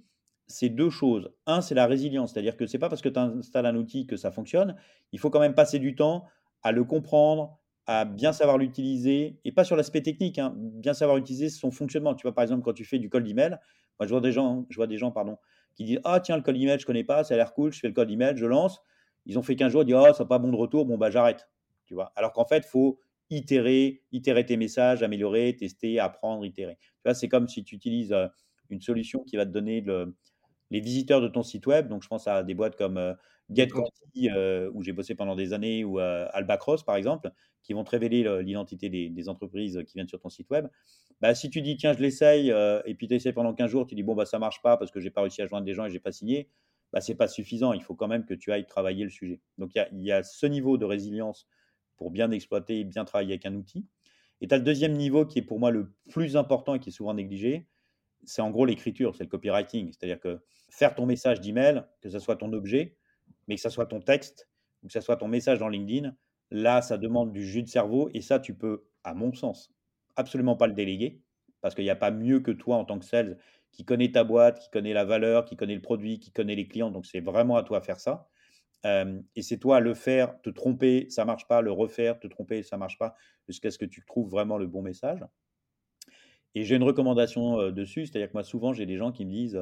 c'est deux choses. Un, c'est la résilience, c'est-à-dire que ce n'est pas parce que tu installes un outil que ça fonctionne. Il faut quand même passer du temps à le comprendre, à bien savoir l'utiliser, et pas sur l'aspect technique, hein, bien savoir utiliser son fonctionnement. Tu vois, par exemple, quand tu fais du call d'email, moi je vois des gens, je vois des gens pardon, qui disent Ah, tiens, le call d'email, je connais pas, ça a l'air cool, je fais le call d'email, je lance. Ils ont fait 15 jours, ils disent Oh, ça pas bon de retour, bon, bah j'arrête. Tu vois? Alors qu'en fait, faut itérer, itérer tes messages, améliorer, tester, apprendre, itérer. C'est comme si tu utilises une solution qui va te donner le, les visiteurs de ton site web. Donc, je pense à des boîtes comme euh, GetConti, euh, où j'ai bossé pendant des années, ou Albacross, par exemple, qui vont te révéler l'identité des, entreprises qui viennent sur ton site web. Bah, si tu dis, tiens, je l'essaye, et puis tu essaies pendant 15 jours, tu dis, bon, bah, ça marche pas parce que j'ai pas réussi à joindre des gens et j'ai pas signé, bah, ce n'est pas suffisant. Il faut quand même que tu ailles travailler le sujet. Donc, il y, a, ce niveau de résilience pour bien exploiter bien travailler avec un outil. Et tu as le deuxième niveau qui est pour moi le plus important et qui est souvent négligé. C'est en gros l'écriture, c'est le copywriting. C'est-à-dire que faire ton message d'email, que ce soit ton objet, mais que ce soit ton texte ou que ce soit ton message dans LinkedIn, là, ça demande du jus de cerveau. Et ça, tu peux, à mon sens, absolument pas le déléguer parce qu'il n'y a pas mieux que toi en tant que sales qui connaît ta boîte, qui connaît la valeur, qui connaît le produit, qui connaît les clients. Donc, c'est vraiment à toi de faire ça. Et c'est toi à le faire, te tromper, ça marche pas, le refaire, te tromper, ça marche pas, jusqu'à ce que tu trouves vraiment le bon message. Et j'ai une recommandation euh, dessus, c'est-à-dire que moi, souvent, j'ai des gens qui me disent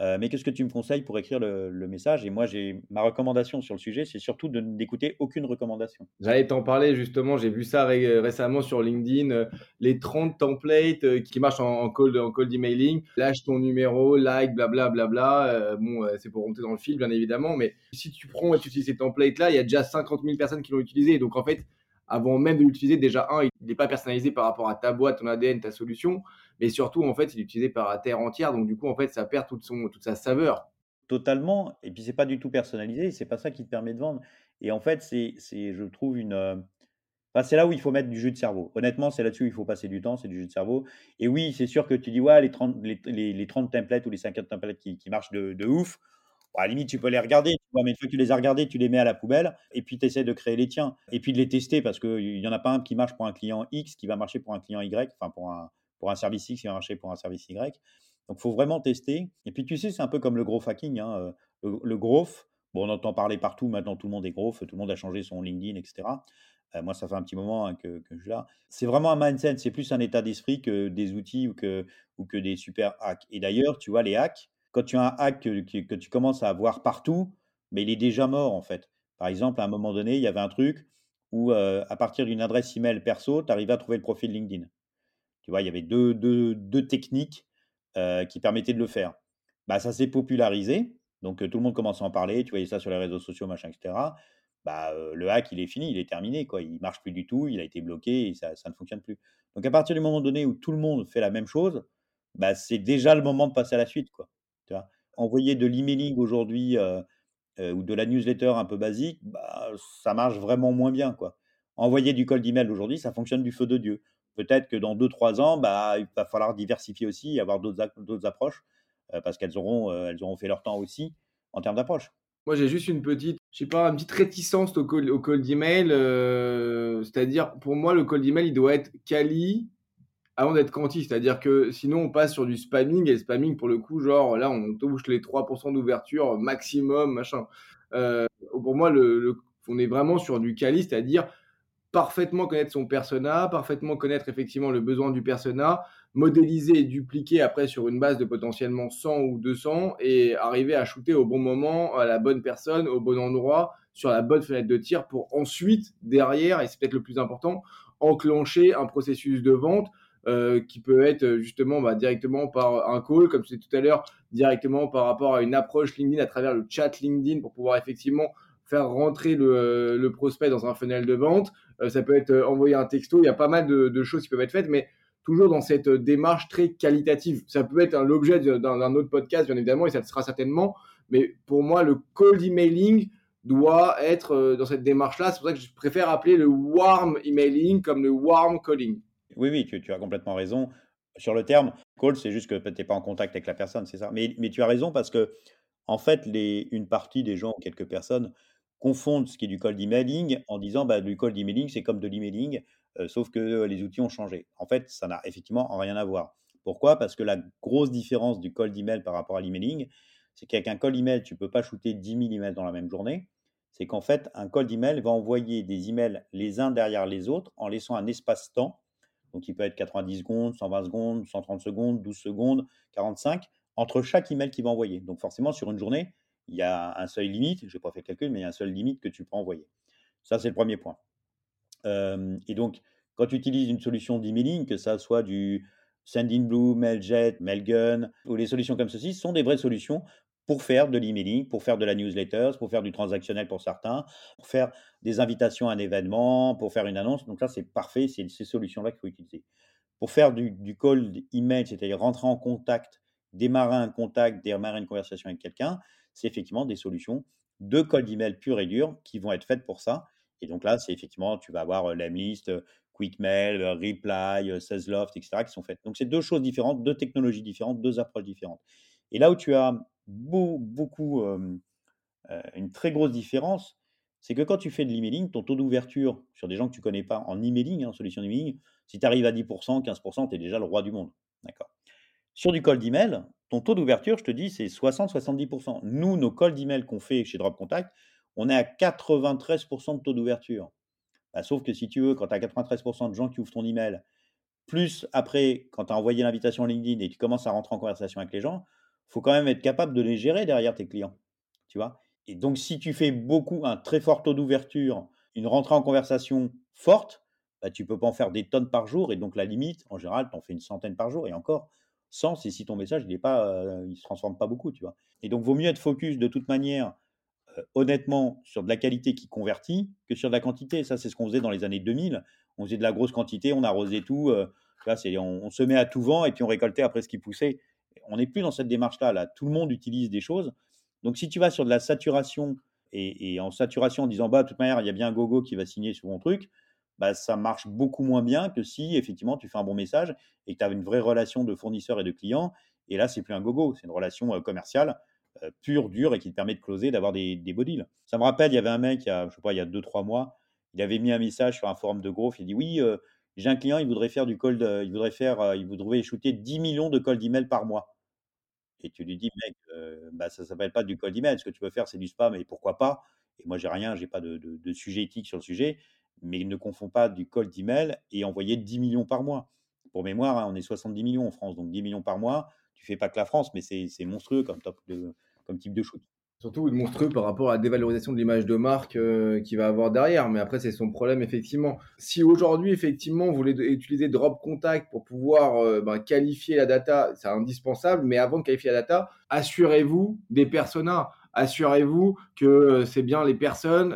euh, mais qu'est-ce que tu me conseilles pour écrire le, message? Et moi, j'ai ma recommandation sur le sujet, c'est surtout de n'écouter aucune recommandation. J'allais t'en parler justement, j'ai vu ça récemment sur LinkedIn, euh, les 30 templates euh, qui marchent en, call, en call d'emailing. Lâche ton numéro, like, blablabla. Bla, bon, c'est pour remonter dans le fil, bien évidemment, mais si tu prends et tu utilises ces templates-là, il y a déjà 50 000 personnes qui l'ont utilisé. Donc en fait, avant même de l'utiliser, déjà, un, il n'est pas personnalisé par rapport à ta boîte, ton ADN, ta solution, mais surtout, en fait, il est utilisé par la terre entière, donc du coup, en fait, ça perd toute, son, toute sa saveur. Totalement, et puis c'est pas du tout personnalisé, c'est pas ça qui te permet de vendre. Et en fait, c'est, je trouve, une. Euh, c'est là où il faut mettre du jus de cerveau. Honnêtement, c'est là-dessus où il faut passer du temps, c'est du jus de cerveau. Et oui, c'est sûr que tu dis, ouais, les 30, les, les, 30 templates ou les 50 templates qui, marchent de ouf, à la limite, tu peux les regarder, mais une fois que tu les as regardés, tu les mets à la poubelle et puis tu essaies de créer les tiens. Et puis de les tester parce qu'il n'y en a pas un qui marche pour un client X qui va marcher pour un client Y, enfin pour un, pour un service X qui va marcher pour un service Y. Donc il faut vraiment tester. Et puis tu sais, c'est un peu comme le gros hacking. Hein. Le, le growth, bon, on entend parler partout, maintenant tout le monde est growth, tout le monde a changé son LinkedIn, etc. Heu, moi, ça fait un petit moment, hein, que que je là. C'est vraiment un mindset, c'est plus un état d'esprit que des outils ou que ou que des super hacks et d'ailleurs, tu vois, les hacks, quand tu as un hack que tu commences à voir partout, mais il est déjà mort, en fait. Par exemple, à un moment donné, il y avait un truc où, heu, à partir d'une adresse email perso, tu arrivais à trouver le profil LinkedIn. Tu vois, il y avait deux deux 2 techniques, heu, qui permettaient de le faire. Bah, ça s'est popularisé, donc heu, tout le monde commence à en parler, tu voyais ça sur les réseaux sociaux, machin et cetera. Bah, le hack, il est fini, il est terminé, quoi. Il marche plus du tout, il a été bloqué ça ça ne fonctionne plus. Donc à partir du moment donné où tout le monde fait la même chose, bah, c'est déjà le moment de passer à la suite, quoi. Envoyer de l'emailing aujourd'hui, ou de la newsletter un peu basique, bah, ça marche vraiment moins bien, quoi. Envoyer du cold email aujourd'hui, ça fonctionne du feu de Dieu. Peut-être que dans deux trois ans, bah, il va falloir diversifier aussi et avoir d'autres approches, parce qu'elles auront, auront fait leur temps aussi en termes d'approche. Moi, j'ai juste une petite, pas, une petite réticence au cold, au cold email. c'est-à-dire, pour moi, le cold email, il doit être quali avant d'être quanti. C'est-à-dire que sinon, on passe sur du spamming. Et le spamming, pour le coup, genre, là, on touche les 3% d'ouverture maximum, machin. Euh, pour moi, on est vraiment sur du quali, c'est-à-dire parfaitement connaître son persona, parfaitement connaître effectivement le besoin du persona, modéliser et dupliquer après sur une base de potentiellement 100 ou 200 et arriver à shooter au bon moment, à la bonne personne, au bon endroit, sur la bonne fenêtre de tir pour ensuite, derrière, et c'est peut-être le plus important, enclencher un processus de vente euh, qui peut être justement bah, directement par un call, comme disais tout à l'heure, directement par rapport à une approche LinkedIn à travers le chat LinkedIn pour pouvoir effectivement faire rentrer le, le prospect dans un funnel de vente. Euh, ça peut être euh, envoyer un texto. Il y a pas mal de, choses qui peuvent être faites, mais toujours dans cette démarche très qualitative. Ça peut être l'objet d'un autre podcast, bien évidemment, et ça sera certainement. Mais pour moi, le cold emailing doit être euh, dans cette démarche-là. C'est pour ça que je préfère appeler le warm emailing comme le warm calling. Oui, oui, tu, as complètement raison. Sur le terme, call, c'est juste que tu n'es pas en contact avec la personne, c'est ça. Mais, tu as raison parce que, en fait, une partie des gens, quelques personnes, confondent ce qui est du cold emailing en disant bah, du cold emailing, c'est comme de l'emailing, sauf que les outils ont changé. En fait, ça n'a effectivement rien à voir. Pourquoi? Parce que la grosse différence du cold email par rapport à l'emailing, c'est qu'avec un cold email, tu ne peux pas shooter 10 000 emails dans la même journée. C'est qu'en fait, un cold email va envoyer des emails les uns derrière les autres en laissant un espace-temps. Donc, il peut être 90 secondes, 120 secondes, 130 secondes, 12 secondes, 45, entre chaque email qu'il va envoyer. Donc, forcément, sur une journée, il y a un seuil limite, je n'ai pas fait le calcul, mais il y a un seuil limite que tu peux envoyer. Ça, c'est le premier point. Et donc, quand tu utilises une solution d'emailing, que ça soit du Sendinblue, Mailjet, Mailgun, ou les solutions comme ceci, sont des vraies solutions pour faire de l'emailing, pour faire de la newsletter, pour faire du transactionnel pour certains, pour faire des invitations à un événement, pour faire une annonce. Donc là, c'est parfait, c'est ces solutions-là qu'il faut utiliser. Pour faire du, du call email, c'est-à-dire rentrer en contact, démarrer un contact, démarrer une conversation avec quelqu'un, c'est effectivement des solutions de cold email pur et dur qui vont être faites pour ça. Et donc là, c'est effectivement, tu vas avoir Lemlist, Quickmail, Reply, Salesloft, etc. qui sont faites. Donc c'est deux choses différentes, deux technologies différentes, deux approches différentes. Et là où tu as beaucoup, une très grosse différence, c'est que quand tu fais de l'emailing, ton taux d'ouverture sur des gens que tu connais pas en emailing, en solution d'emailing, si tu arrives à 10%, 15%, tu es déjà le roi du monde. D'accord? Sur du cold email, ton taux d'ouverture, je te dis, c'est 60-70%. Nous, nos cold email qu'on fait chez Drop Contact, on est à 93% de taux d'ouverture. Bah, sauf que si tu veux, quand tu as 93% de gens qui ouvrent ton email, plus après, quand tu as envoyé l'invitation LinkedIn et tu commences à rentrer en conversation avec les gens, faut quand même être capable de les gérer derrière tes clients. Tu vois? Et donc, si tu fais beaucoup, un très fort taux d'ouverture, une rentrée en conversation forte, bah, tu peux pas en faire des tonnes par jour. Et donc, la limite, en général, tu en fais une centaine par jour. Et encore, 100, c'est si ton message, il ne euh, se transforme pas beaucoup. Tu vois? Et donc, vaut mieux être focus de toute manière euh, honnêtement sur de la qualité qui convertit que sur de la quantité. Ça, c'est ce qu'on faisait dans les années 2000. On faisait de la grosse quantité, on arrosait tout. Euh, c'est, on, on, se met à tout vent et puis on récoltait après ce qui poussait. On n'est plus dans cette démarche-là. Là. Tout le monde utilise des choses. Donc, si tu vas sur de la saturation et, en saturation en disant, bah, de toute manière, il y a bien un gogo qui va signer sur mon truc, bah, ça marche beaucoup moins bien que si, effectivement, tu fais un bon message et que tu as une vraie relation de fournisseur et de client. Et là, c'est plus un gogo, c'est une relation euh, commerciale euh, pur, dur et qui te permet de closer, d'avoir des, des beaux deals. Ça me rappelle, il y avait un mec, il y je sais pas, il y a 2-3 mois, il avait mis un message sur un forum de growth, il dit oui, euh, j'ai un client, il voudrait faire du cold, il voudrait faire, il voudrait shooter 10 millions de cold email par mois. Et tu lui dis, mec, euh, bah, ça s'appelle pas du cold email, ce que tu veux faire, c'est du spam, et pourquoi pas Et moi, j'ai rien, j'ai pas de, sujet éthique sur le sujet, mais ne confonds pas du cold email et envoyer 10 millions par mois. Pour mémoire, hein, on est 70 millions en France, donc 10 millions par mois. Tu fais pas que la France, mais c'est monstrueux comme, top de, comme type de shoot. Surtout monstrueux par rapport à la dévalorisation de l'image de marque euh, qu'il va avoir derrière. Mais après, c'est son problème, effectivement. Si aujourd'hui, effectivement, vous voulez utiliser Drop Contact pour pouvoir euh, ben, qualifier la data, c'est indispensable. Mais avant de qualifier la data, assurez-vous des personas. Assurez-vous que euh, c'est bien les personnes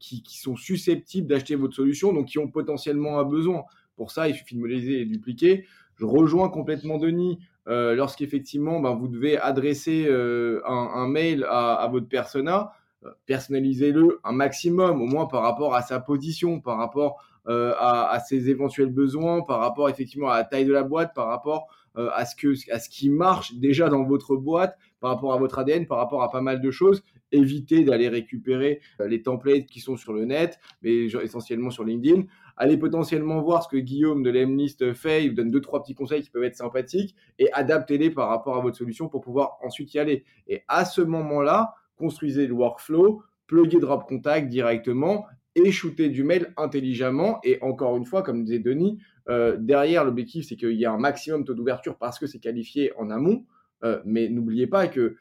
qui, qui, sont susceptibles d'acheter votre solution, donc qui ont potentiellement un besoin. Pour ça, il suffit de modéliser et dupliquer. Je rejoins complètement Denis euh, lorsqu'effectivement ben, vous devez adresser euh, un, mail à, votre persona, euh, personnalisez-le un maximum, au moins par rapport à sa position, par rapport à, ses éventuels besoins, par rapport effectivement à la taille de la boîte, par rapport à, ce que, à ce qui marche déjà dans votre boîte, par rapport à votre ADN, par rapport à pas mal de choses. Évitez d'aller récupérer les templates qui sont sur le net, mais essentiellement sur LinkedIn allez potentiellement voir ce que Guillaume de l'Emlist fait, il vous donne deux, trois petits conseils qui peuvent être sympathiques et adaptez-les par rapport à votre solution pour pouvoir ensuite y aller. Et à ce moment-là, construisez le workflow, pluguez Drop Contact directement et shootez du mail intelligemment. Et encore une fois, comme disait Denis, euh, derrière l'objectif, c'est qu'il y a un maximum taux d'ouverture parce que c'est qualifié en amont. Euh, mais n'oubliez pas que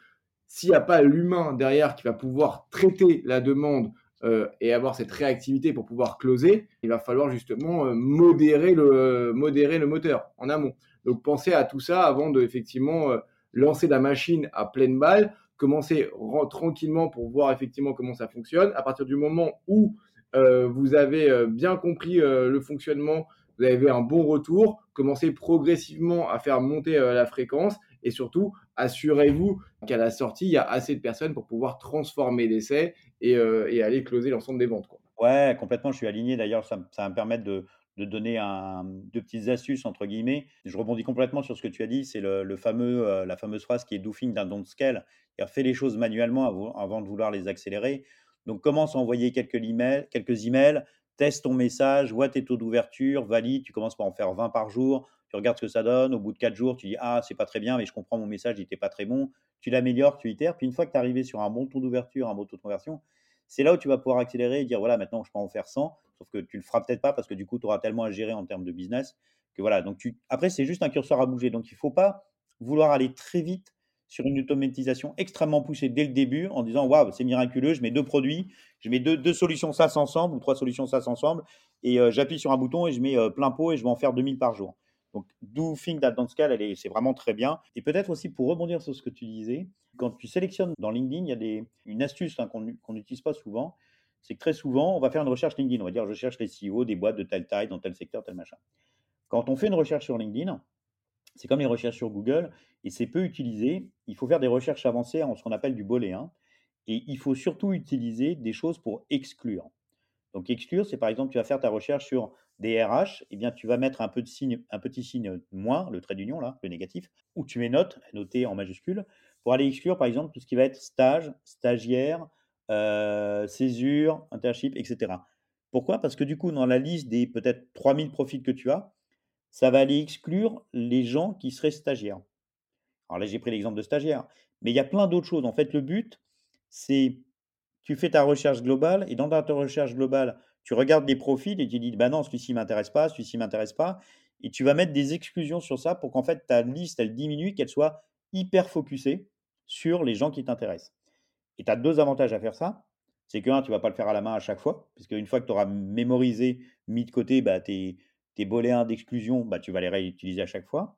s'il n'y a pas l'humain derrière qui va pouvoir traiter la demande euh, et avoir cette réactivité pour pouvoir closer, il va falloir justement euh, modérer, le, modérer le moteur en amont. Donc pensez à tout ça avant de effectivement euh, lancer la machine à pleine balle, commencer tranquillement pour voir effectivement comment ça fonctionne. À partir du moment où vous avez bien compris le fonctionnement, vous avez un bon retour, commencez progressivement à faire monter la fréquence et surtout assurez-vous qu'à la sortie, il y a assez de personnes pour pouvoir transformer l'essai et, euh, aller closer l'ensemble des ventes. Quoi. Ouais, complètement, je suis aligné. D'ailleurs, ça, va me permettre de, donner un, deux petites astuces, entre guillemets. Je rebondis complètement sur ce que tu as dit. C'est le, fameux, euh, la fameuse phrase qui est doofing d'un don't scale. Fais les choses manuellement avant, de vouloir les accélérer. Donc, commence à envoyer quelques emails, quelques emails, teste ton message, vois tes taux d'ouverture, valide. Tu commences par en faire 20 par jour tu regardes ce que ça donne, au bout de quatre jours, tu dis Ah, c'est pas très bien, mais je comprends mon message, il n'était pas très bon. Tu l'améliores, tu itères. Puis une fois que tu es arrivé sur un bon taux d'ouverture, un bon taux de conversion, c'est là où tu vas pouvoir accélérer et dire Voilà, maintenant je peux en faire 100. Sauf que tu le feras peut-être pas parce que du coup, tu auras tellement à gérer en termes de business que voilà. Donc tu... Après, c'est juste un curseur à bouger. Donc il ne faut pas vouloir aller très vite sur une automatisation extrêmement poussée dès le début en disant waouh c'est miraculeux je mets deux produits je mets deux, deux solutions SaaS ensemble ou trois solutions SaaS ensemble et euh, j'appuie sur un bouton et je mets euh, plein pot et je vais en faire 2000 par jour donc, do think that dans ce cas, c'est vraiment très bien. Et peut-être aussi pour rebondir sur ce que tu disais, quand tu sélectionnes dans LinkedIn, il y a une astuce hein, qu'on n'utilise pas souvent. C'est que très souvent, on va faire une recherche LinkedIn. On va dire, je cherche les CEO des boîtes de telle taille, dans tel secteur, tel machin. Quand on fait une recherche sur LinkedIn, c'est comme les recherches sur Google et c'est peu utilisé. Il faut faire des recherches avancées en ce qu'on appelle du booléen. Et il faut surtout utiliser des choses pour exclure. Donc exclure, c'est par exemple, tu vas faire ta recherche sur des RH, eh bien, tu vas mettre un, peu de signe, un petit signe moins, le trait d'union, là, le négatif, ou tu mets note, noté en majuscule, pour aller exclure, par exemple, tout ce qui va être stage, stagiaire, euh, césure, internship, etc. Pourquoi? Parce que du coup, dans la liste des peut-être 3000 profils que tu as, ça va aller exclure les gens qui seraient stagiaires. Alors là, j'ai pris l'exemple de stagiaire, mais il y a plein d'autres choses. En fait, le but, c'est tu fais ta recherche globale et dans ta recherche globale, tu regardes des profils et tu dis, bah non, celui-ci m'intéresse pas, celui-ci m'intéresse pas. Et tu vas mettre des exclusions sur ça pour qu'en fait ta liste, elle diminue, qu'elle soit hyper focusée sur les gens qui t'intéressent. Et tu as deux avantages à faire ça. C'est que, un, tu vas pas le faire à la main à chaque fois, puisque une fois que tu auras mémorisé, mis de côté bah, tes, tes boléens d'exclusion, bah, tu vas les réutiliser à chaque fois.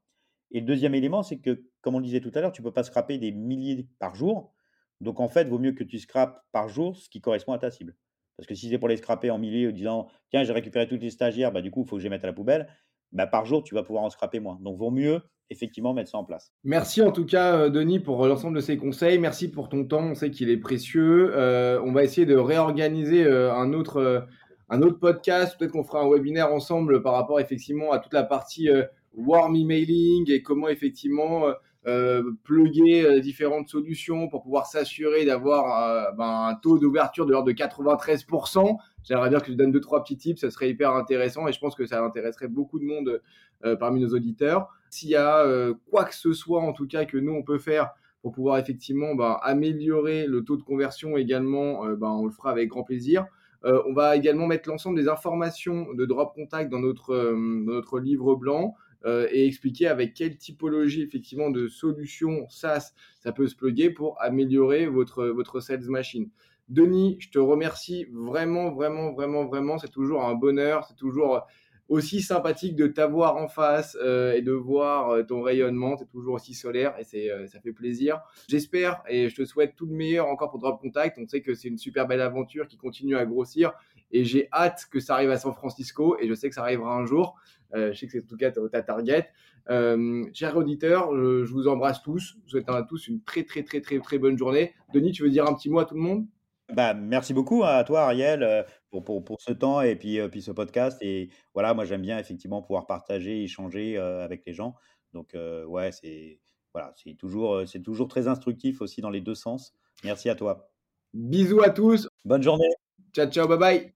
Et le deuxième élément, c'est que, comme on disait tout à l'heure, tu ne peux pas scraper des milliers par jour. Donc, en fait, il vaut mieux que tu scrapes par jour ce qui correspond à ta cible. Parce que si c'est pour les scraper en milliers en disant tiens, j'ai récupéré tous les stagiaires, bah, du coup, il faut que je les mette à la poubelle, bah, par jour, tu vas pouvoir en scraper moins. Donc, vaut mieux effectivement mettre ça en place. Merci en tout cas, euh, Denis, pour l'ensemble de ces conseils. Merci pour ton temps. On sait qu'il est précieux. Euh, on va essayer de réorganiser euh, un, autre, un autre podcast. Peut-être qu'on fera un webinaire ensemble par rapport effectivement à toute la partie warm emailing et comment effectivement euh, pluguer euh, différentes solutions pour pouvoir s'assurer d'avoir euh, ben, un taux d'ouverture de l'ordre de 93%. J'aimerais bien que je donne deux, trois petits tips, ça serait hyper intéressant et je pense que ça intéresserait beaucoup de monde parmi nos auditeurs. S'il y a quoi que ce soit, en tout cas, que nous, on peut faire pour pouvoir effectivement ben, améliorer le taux de conversion également, ben, on le fera avec grand plaisir. on va également mettre l'ensemble des informations de Drop Contact dans notre, dans notre livre blanc. Et expliquer avec quelle typologie effectivement de solutions SaaS ça peut se plugger pour améliorer votre, votre sales machine. Denis, je te remercie vraiment, vraiment, vraiment, vraiment. C'est toujours un bonheur. C'est toujours aussi sympathique de t'avoir en face euh, et de voir euh, ton rayonnement. C'est toujours aussi solaire et euh, ça fait plaisir. J'espère et je te souhaite tout le meilleur encore pour Drop Contact. On sait que c'est une super belle aventure qui continue à grossir et j'ai hâte que ça arrive à San Francisco et je sais que ça arrivera un jour. Je sais que c'est en tout cas ta target. chers auditeurs, je, vous embrasse tous. Je vous souhaite à tous une très très très très très bonne journée. Denis, tu veux dire un petit mot à tout le monde? Bah, merci beaucoup à toi, Ariel, euh, pour, pour, pour ce temps et puis, euh, puis ce podcast. Et voilà, moi, j'aime bien effectivement pouvoir partager, échanger euh, avec les gens. Donc, ouais, c'est voilà, c'est toujours, c'est toujours très instructif aussi dans les deux sens. Merci à toi. Bisous à tous. Bonne journée. Ciao, ciao, bye bye.